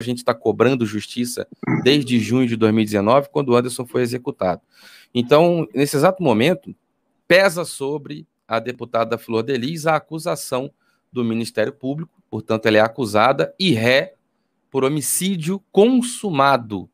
a gente está cobrando justiça desde junho de 2019, quando o Anderson foi executado. Então, nesse exato momento, pesa sobre a deputada Flor Delis a acusação do Ministério Público, portanto, ela é acusada e ré por homicídio consumado,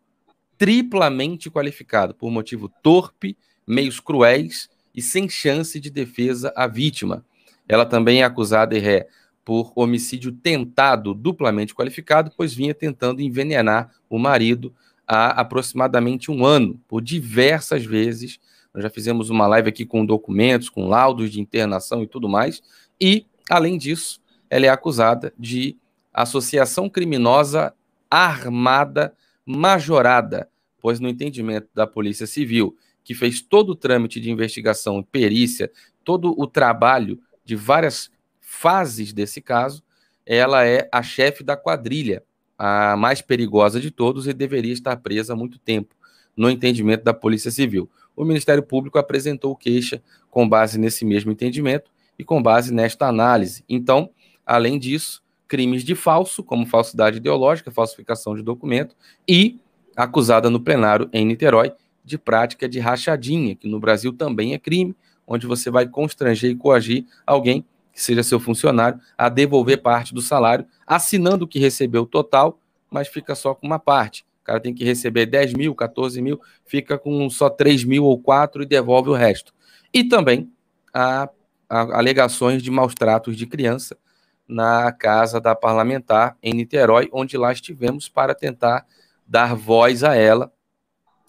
triplamente qualificado, por motivo torpe, meios cruéis e sem chance de defesa à vítima. Ela também é acusada e ré por homicídio tentado, duplamente qualificado, pois vinha tentando envenenar o marido há aproximadamente um ano, por diversas vezes. Nós já fizemos uma live aqui com documentos, com laudos de internação e tudo mais. E, além disso, ela é acusada de associação criminosa armada majorada, pois no entendimento da Polícia Civil, que fez todo o trâmite de investigação e perícia, todo o trabalho de várias fases desse caso, ela é a chefe da quadrilha, a mais perigosa de todos e deveria estar presa há muito tempo, no entendimento da Polícia Civil. O Ministério Público apresentou queixa com base nesse mesmo entendimento e com base nesta análise. Então, além disso, crimes de falso, como falsidade ideológica, falsificação de documento, e acusada no plenário em Niterói de prática de rachadinha, que no Brasil também é crime, onde você vai constranger e coagir alguém que seja seu funcionário a devolver parte do salário, assinando que recebeu o total, mas fica só com uma parte. O cara tem que receber 10 mil, 14 mil, fica com só 3 mil ou 4 e devolve o resto. E também há alegações de maus tratos de criança, na casa da parlamentar em Niterói, onde lá estivemos para tentar dar voz a ela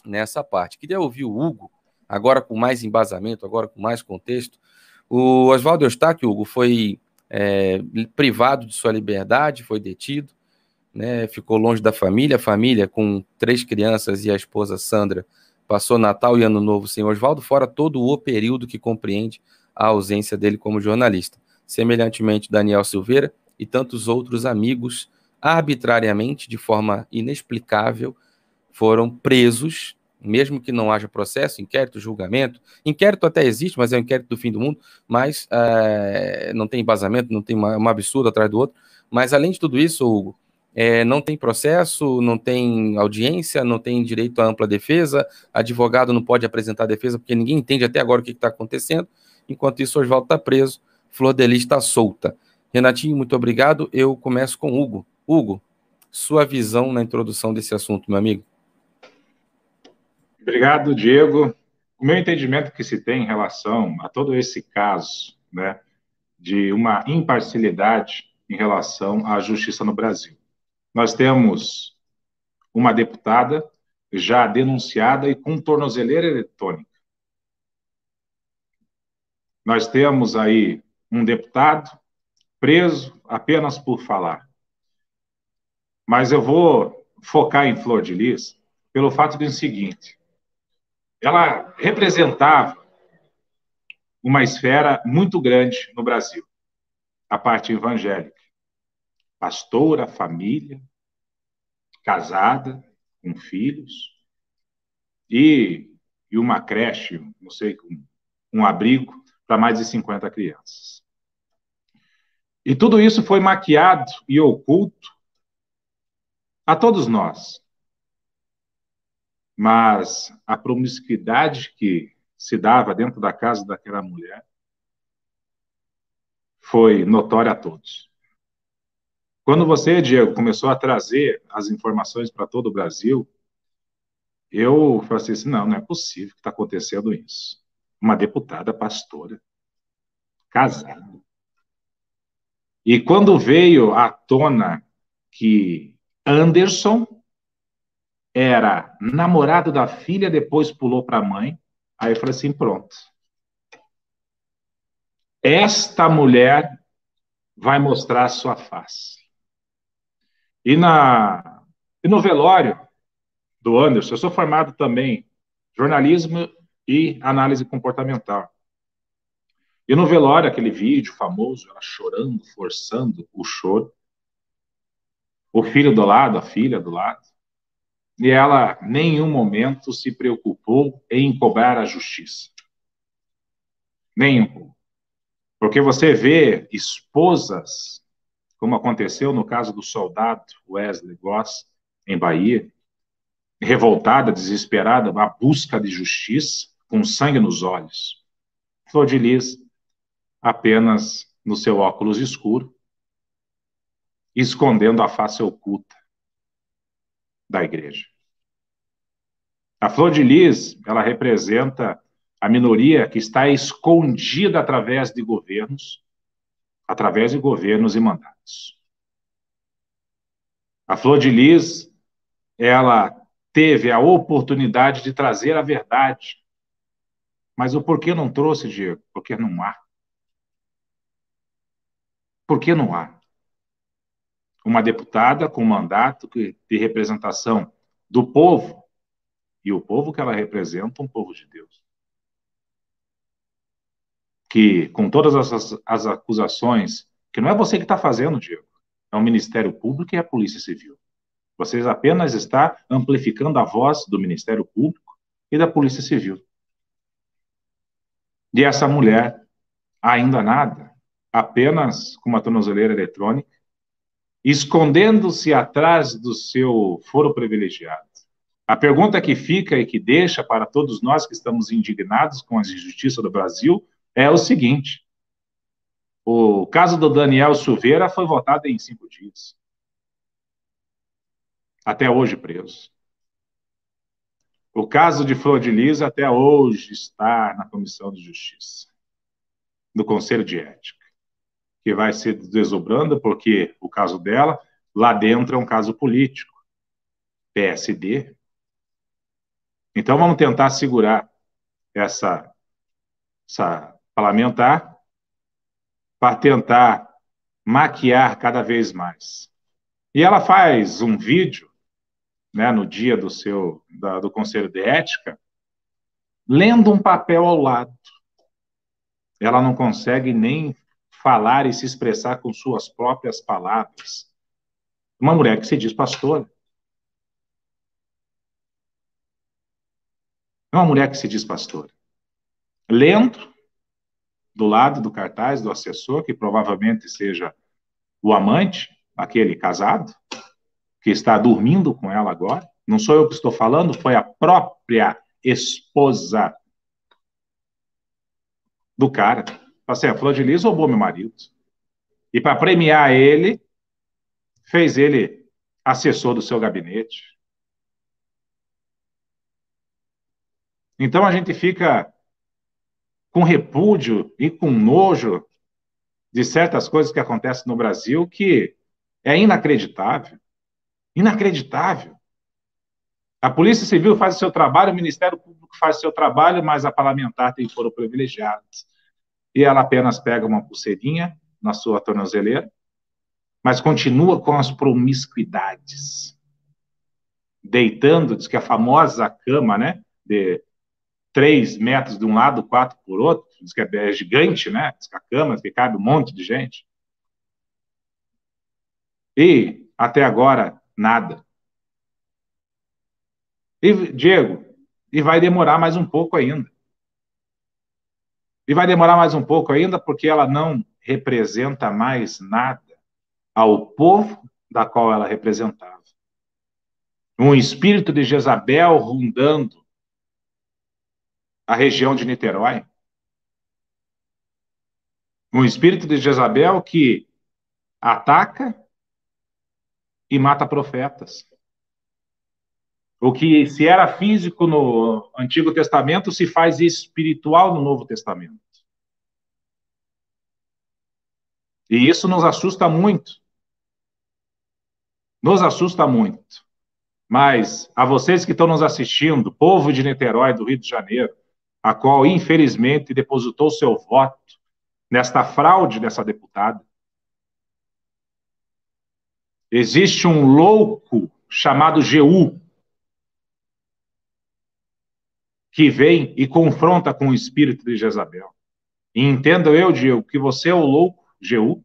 nessa parte. Queria ouvir o Hugo, agora com mais embasamento, agora com mais contexto. O Oswaldo Eustáquio, Hugo, foi é, privado de sua liberdade, foi detido, né, ficou longe da família, a família com três crianças e a esposa Sandra passou Natal e Ano Novo sem Oswaldo, fora todo o período que compreende a ausência dele como jornalista semelhantemente Daniel Silveira e tantos outros amigos, arbitrariamente, de forma inexplicável, foram presos, mesmo que não haja processo, inquérito, julgamento. Inquérito até existe, mas é o inquérito do fim do mundo, mas é, não tem embasamento, não tem uma, uma absurdo atrás do outro. Mas, além de tudo isso, Hugo, é, não tem processo, não tem audiência, não tem direito à ampla defesa, advogado não pode apresentar defesa, porque ninguém entende até agora o que está acontecendo. Enquanto isso, Oswaldo está preso Flor de Lis está solta. Renatinho, muito obrigado. Eu começo com Hugo. Hugo, sua visão na introdução desse assunto, meu amigo. Obrigado, Diego. O meu entendimento que se tem em relação a todo esse caso, né, de uma imparcialidade em relação à justiça no Brasil. Nós temos uma deputada já denunciada e com tornozeleira eletrônica. Nós temos aí um deputado preso apenas por falar. Mas eu vou focar em Flor de Lis pelo fato do seguinte: ela representava uma esfera muito grande no Brasil, a parte evangélica. Pastora, família, casada, com filhos, e, e uma creche, não sei, um, um abrigo para mais de 50 crianças. E tudo isso foi maquiado e oculto a todos nós. Mas a promiscuidade que se dava dentro da casa daquela mulher foi notória a todos. Quando você, Diego, começou a trazer as informações para todo o Brasil, eu falei assim: não, não é possível que está acontecendo isso. Uma deputada pastora, casada, e quando veio à tona que Anderson era namorado da filha, depois pulou para a mãe, aí eu falei assim: pronto. Esta mulher vai mostrar a sua face. E, na, e no velório do Anderson, eu sou formado também jornalismo e análise comportamental. E no velório, aquele vídeo famoso, ela chorando, forçando o choro. O filho do lado, a filha do lado. E ela, em nenhum momento, se preocupou em cobrar a justiça. Nenhum. Porque você vê esposas como aconteceu no caso do soldado Wesley Goss, em Bahia, revoltada, desesperada, à busca de justiça, com sangue nos olhos. Flor de Lis, apenas no seu óculos escuro, escondendo a face oculta da igreja. A Flor de Lis, ela representa a minoria que está escondida através de governos, através de governos e mandatos. A Flor de Lis, ela teve a oportunidade de trazer a verdade. Mas o porquê não trouxe, Diego? Porque não há. Por que não há? Uma deputada com mandato de representação do povo, e o povo que ela representa, um povo de Deus. Que, com todas as, as acusações, que não é você que está fazendo, Diego, é o Ministério Público e a Polícia Civil. Vocês apenas está amplificando a voz do Ministério Público e da Polícia Civil. E essa mulher, ainda nada, apenas com uma tornozeleira eletrônica, escondendo-se atrás do seu foro privilegiado. A pergunta que fica e que deixa para todos nós que estamos indignados com a injustiça do Brasil é o seguinte: o caso do Daniel Silveira foi votado em cinco dias até hoje preso. O caso de Flor de Lis até hoje está na Comissão de Justiça, no Conselho de Ética, que vai se desdobrando porque o caso dela, lá dentro, é um caso político, PSD. Então vamos tentar segurar essa, essa parlamentar para tentar maquiar cada vez mais. E ela faz um vídeo né, no dia do seu da, do conselho de ética, lendo um papel ao lado. Ela não consegue nem falar e se expressar com suas próprias palavras. Uma mulher que se diz pastora. Uma mulher que se diz pastora. Lendo do lado do cartaz do assessor, que provavelmente seja o amante, aquele casado, que está dormindo com ela agora. Não sou eu que estou falando, foi a própria esposa do cara. Assim, a Flor de Lis roubou meu marido. E para premiar ele, fez ele assessor do seu gabinete. Então a gente fica com repúdio e com nojo de certas coisas que acontecem no Brasil que é inacreditável. Inacreditável. A Polícia Civil faz o seu trabalho, o Ministério Público faz o seu trabalho, mas a parlamentar tem foro privilegiado. E ela apenas pega uma pulseirinha na sua tornozeleira, mas continua com as promiscuidades. Deitando, diz que a famosa cama, né, de três metros de um lado, quatro por outro, diz que é gigante, né, diz que a cama, que cabe um monte de gente. E, até agora, nada. E, Diego, e vai demorar mais um pouco ainda. E vai demorar mais um pouco ainda porque ela não representa mais nada ao povo da qual ela representava. Um espírito de Jezabel rondando a região de Niterói. Um espírito de Jezabel que ataca e mata profetas. O que se era físico no Antigo Testamento se faz espiritual no Novo Testamento. E isso nos assusta muito. Nos assusta muito. Mas a vocês que estão nos assistindo, povo de Niterói, do Rio de Janeiro, a qual infelizmente depositou seu voto nesta fraude dessa deputada, Existe um louco chamado Jeú que vem e confronta com o espírito de Jezabel. E entendo eu, Diego, que você é o louco Jeú,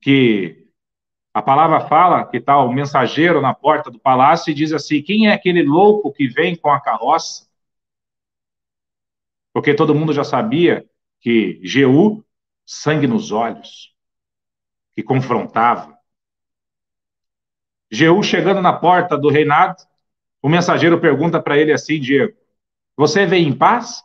que a palavra fala que está o mensageiro na porta do palácio e diz assim: quem é aquele louco que vem com a carroça? Porque todo mundo já sabia que Jeú, sangue nos olhos. que confrontava. Jeú chegando na porta do reinado, o mensageiro pergunta para ele assim, Diego, você vem em paz?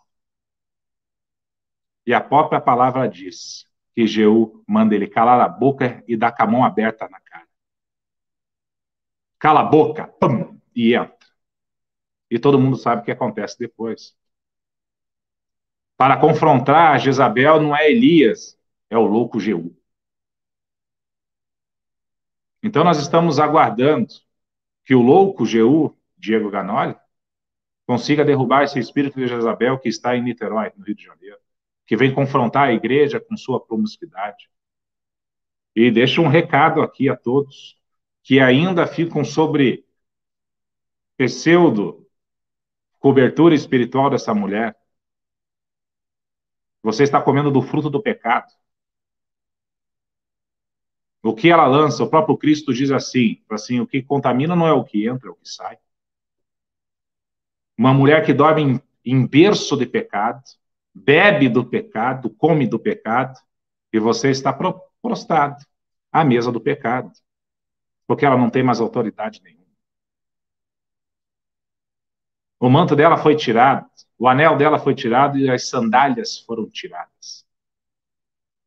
E a própria palavra diz que Jeú manda ele calar a boca e dar com a mão aberta na cara. Cala a boca, pum, e entra. E todo mundo sabe o que acontece depois. Para confrontar Jezabel não é Elias, é o louco Jeú. Então nós estamos aguardando que o louco Jeú, Diego Ganoli, consiga derrubar esse espírito de Jezabel que está em Niterói, no Rio de Janeiro, que vem confrontar a igreja com sua promiscuidade. E deixo um recado aqui a todos que ainda ficam sobre pseudo cobertura espiritual dessa mulher. Você está comendo do fruto do pecado. O que ela lança, o próprio Cristo diz assim, assim, o que contamina não é o que entra, é o que sai. Uma mulher que dorme em, em berço de pecado, bebe do pecado, come do pecado, e você está prostrado à mesa do pecado, porque ela não tem mais autoridade nenhuma. O manto dela foi tirado, o anel dela foi tirado e as sandálias foram tiradas.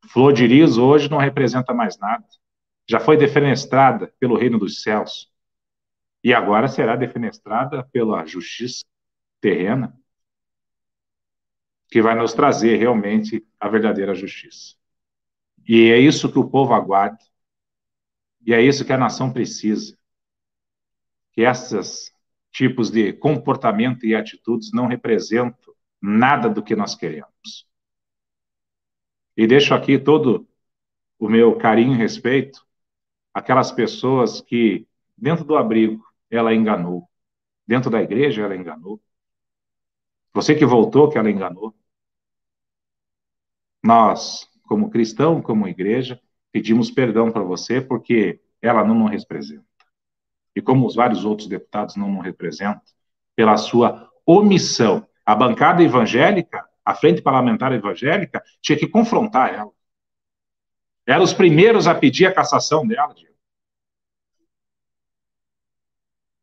Flor de riso hoje não representa mais nada. Já foi defenestrada pelo reino dos céus. E agora será defenestrada pela justiça terrena, que vai nos trazer realmente a verdadeira justiça. E é isso que o povo aguarda. E é isso que a nação precisa. Que essas tipos de comportamento e atitudes não representam nada do que nós queremos. E deixo aqui todo o meu carinho e respeito àquelas pessoas que, dentro do abrigo, ela enganou. Dentro da igreja, ela enganou. Você que voltou, que ela enganou. Nós, como cristão, como igreja, pedimos perdão para você porque ela não nos representa e como os vários outros deputados não nos representam, pela sua omissão. A bancada evangélica, a frente parlamentar evangélica, tinha que confrontar ela. Eram os primeiros a pedir a cassação dela, Diego.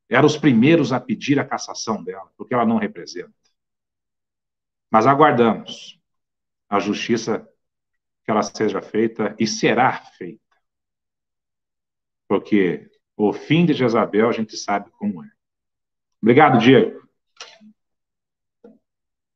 Eram os primeiros a pedir a cassação dela, porque ela não representa. Mas aguardamos a justiça que ela seja feita e será feita. Porque o fim de Jezabel a gente sabe como é. Obrigado, Diego.